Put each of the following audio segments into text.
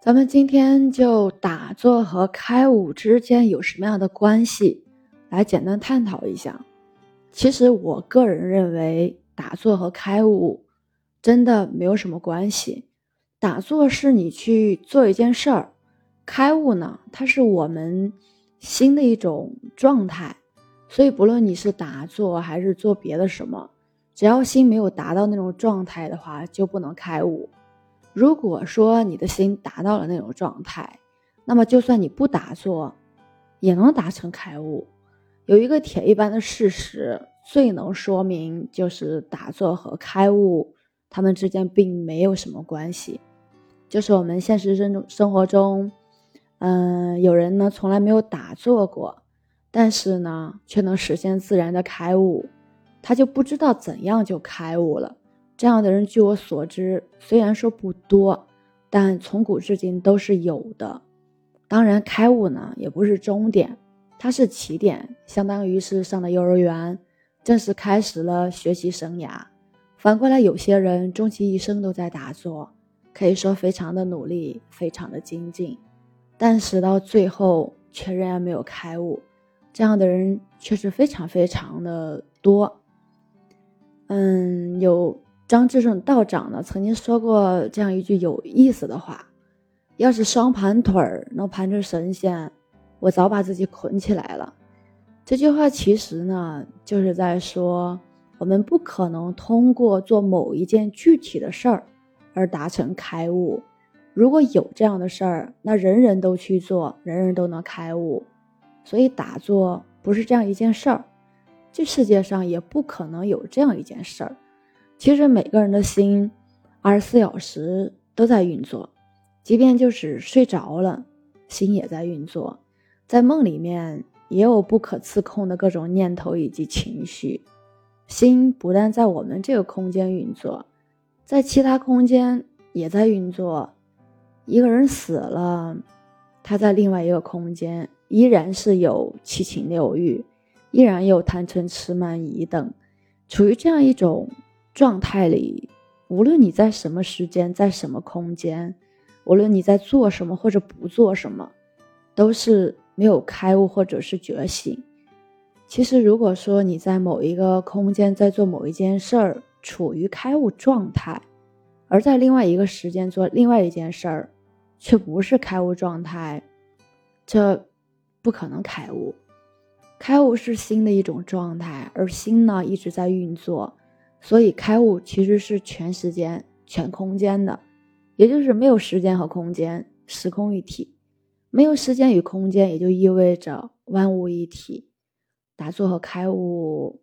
咱们今天就打坐和开悟之间有什么样的关系，来简单探讨一下。其实我个人认为，打坐和开悟真的没有什么关系。打坐是你去做一件事儿，开悟呢，它是我们心的一种状态。所以，不论你是打坐还是做别的什么，只要心没有达到那种状态的话，就不能开悟。如果说你的心达到了那种状态，那么就算你不打坐，也能达成开悟。有一个铁一般的事实，最能说明就是打坐和开悟，他们之间并没有什么关系。就是我们现实生生活中，嗯，有人呢从来没有打坐过，但是呢却能实现自然的开悟，他就不知道怎样就开悟了。这样的人，据我所知，虽然说不多，但从古至今都是有的。当然，开悟呢也不是终点，它是起点，相当于是上了幼儿园，正式开始了学习生涯。反过来，有些人终其一生都在打坐，可以说非常的努力，非常的精进，但是到最后却仍然没有开悟。这样的人确实非常非常的多。嗯，有。张志胜道长呢曾经说过这样一句有意思的话：“要是双盘腿儿能盘成神仙，我早把自己捆起来了。”这句话其实呢就是在说，我们不可能通过做某一件具体的事儿而达成开悟。如果有这样的事儿，那人人都去做，人人都能开悟。所以打坐不是这样一件事儿，这世界上也不可能有这样一件事儿。其实每个人的心，二十四小时都在运作，即便就是睡着了，心也在运作。在梦里面也有不可自控的各种念头以及情绪。心不但在我们这个空间运作，在其他空间也在运作。一个人死了，他在另外一个空间依然是有七情六欲，依然有贪嗔痴慢疑等，处于这样一种。状态里，无论你在什么时间，在什么空间，无论你在做什么或者不做什么，都是没有开悟或者是觉醒。其实，如果说你在某一个空间在做某一件事儿，处于开悟状态，而在另外一个时间做另外一件事儿，却不是开悟状态，这不可能开悟。开悟是心的一种状态，而心呢一直在运作。所以开悟其实是全时间、全空间的，也就是没有时间和空间，时空一体。没有时间与空间，也就意味着万物一体。打坐和开悟，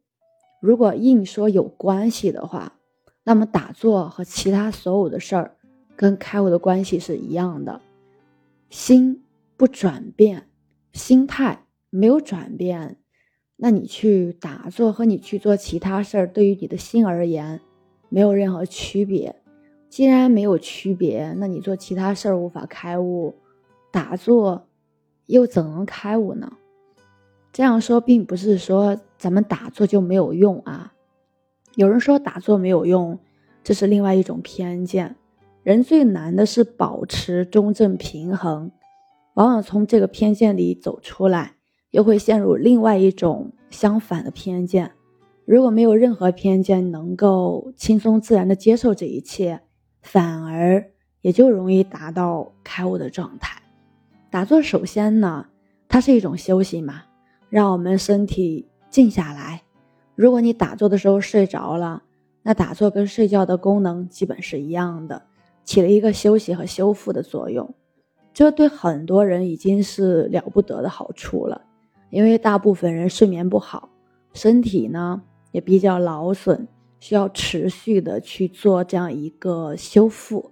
如果硬说有关系的话，那么打坐和其他所有的事儿跟开悟的关系是一样的。心不转变，心态没有转变。那你去打坐和你去做其他事儿，对于你的心而言，没有任何区别。既然没有区别，那你做其他事儿无法开悟，打坐又怎能开悟呢？这样说并不是说咱们打坐就没有用啊。有人说打坐没有用，这是另外一种偏见。人最难的是保持中正平衡，往往从这个偏见里走出来。又会陷入另外一种相反的偏见。如果没有任何偏见，能够轻松自然的接受这一切，反而也就容易达到开悟的状态。打坐首先呢，它是一种休息嘛，让我们身体静下来。如果你打坐的时候睡着了，那打坐跟睡觉的功能基本是一样的，起了一个休息和修复的作用。这对很多人已经是了不得的好处了。因为大部分人睡眠不好，身体呢也比较劳损，需要持续的去做这样一个修复。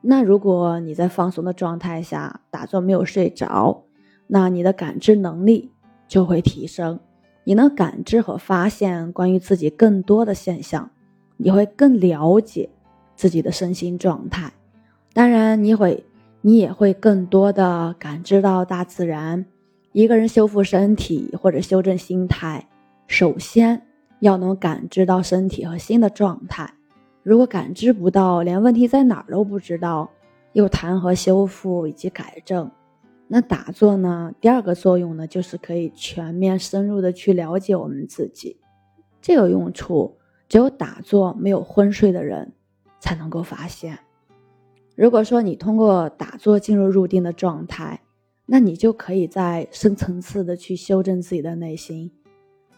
那如果你在放松的状态下打坐没有睡着，那你的感知能力就会提升，你能感知和发现关于自己更多的现象，你会更了解自己的身心状态。当然，你会，你也会更多的感知到大自然。一个人修复身体或者修正心态，首先要能感知到身体和心的状态。如果感知不到，连问题在哪儿都不知道，又谈何修复以及改正。那打坐呢？第二个作用呢，就是可以全面深入的去了解我们自己。这个用处只有打坐没有昏睡的人才能够发现。如果说你通过打坐进入入定的状态，那你就可以在深层次的去修正自己的内心。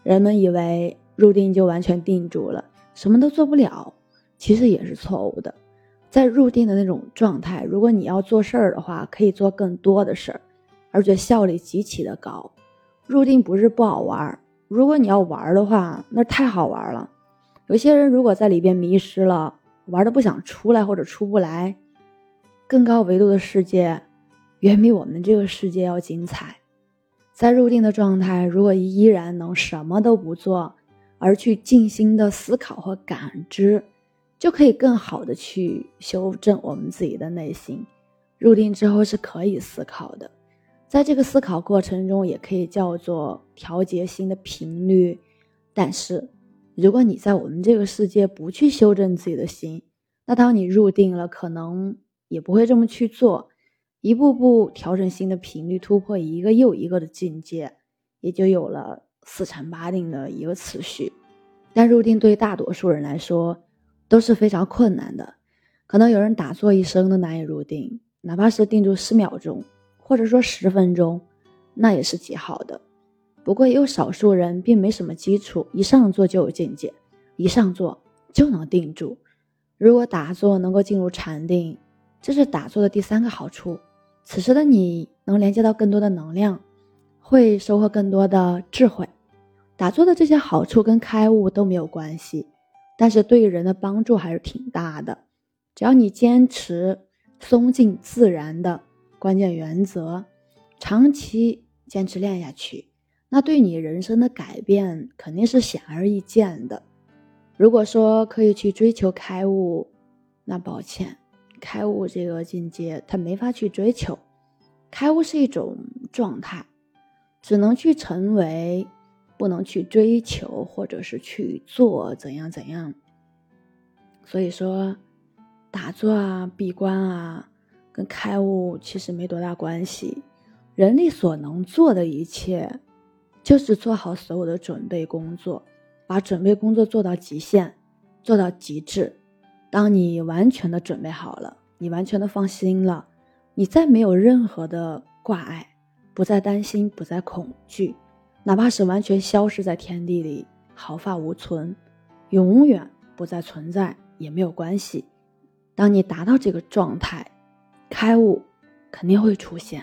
人们以为入定就完全定住了，什么都做不了，其实也是错误的。在入定的那种状态，如果你要做事儿的话，可以做更多的事儿，而且效率极其的高。入定不是不好玩，如果你要玩的话，那太好玩了。有些人如果在里边迷失了，玩的不想出来或者出不来，更高维度的世界远比我们这个世界要精彩。在入定的状态，如果依然能什么都不做，而去静心的思考和感知。就可以更好的去修正我们自己的内心。入定之后是可以思考的，在这个思考过程中，也可以叫做调节心的频率。但是，如果你在我们这个世界不去修正自己的心，那当你入定了，可能也不会这么去做。一步步调整心的频率，突破一个又一个的境界，也就有了四禅八定的一个次序。但入定对大多数人来说，都是非常困难的，可能有人打坐一生都难以入定，哪怕是定住十秒钟，或者说十分钟，那也是极好的。不过也有少数人并没什么基础，一上座就有境界，一上座就能定住。如果打坐能够进入禅定，这是打坐的第三个好处。此时的你能连接到更多的能量，会收获更多的智慧。打坐的这些好处跟开悟都没有关系。但是对人的帮助还是挺大的，只要你坚持松静自然的关键原则，长期坚持练下去，那对你人生的改变肯定是显而易见的。如果说可以去追求开悟，那抱歉，开悟这个境界他没法去追求，开悟是一种状态，只能去成为。不能去追求，或者是去做怎样怎样。所以说，打坐啊、闭关啊，跟开悟其实没多大关系。人力所能做的一切，就是做好所有的准备工作，把准备工作做到极限，做到极致。当你完全的准备好了，你完全的放心了，你再没有任何的挂碍，不再担心，不再恐惧。哪怕是完全消失在天地里，毫发无存，永远不再存在也没有关系。当你达到这个状态，开悟肯定会出现。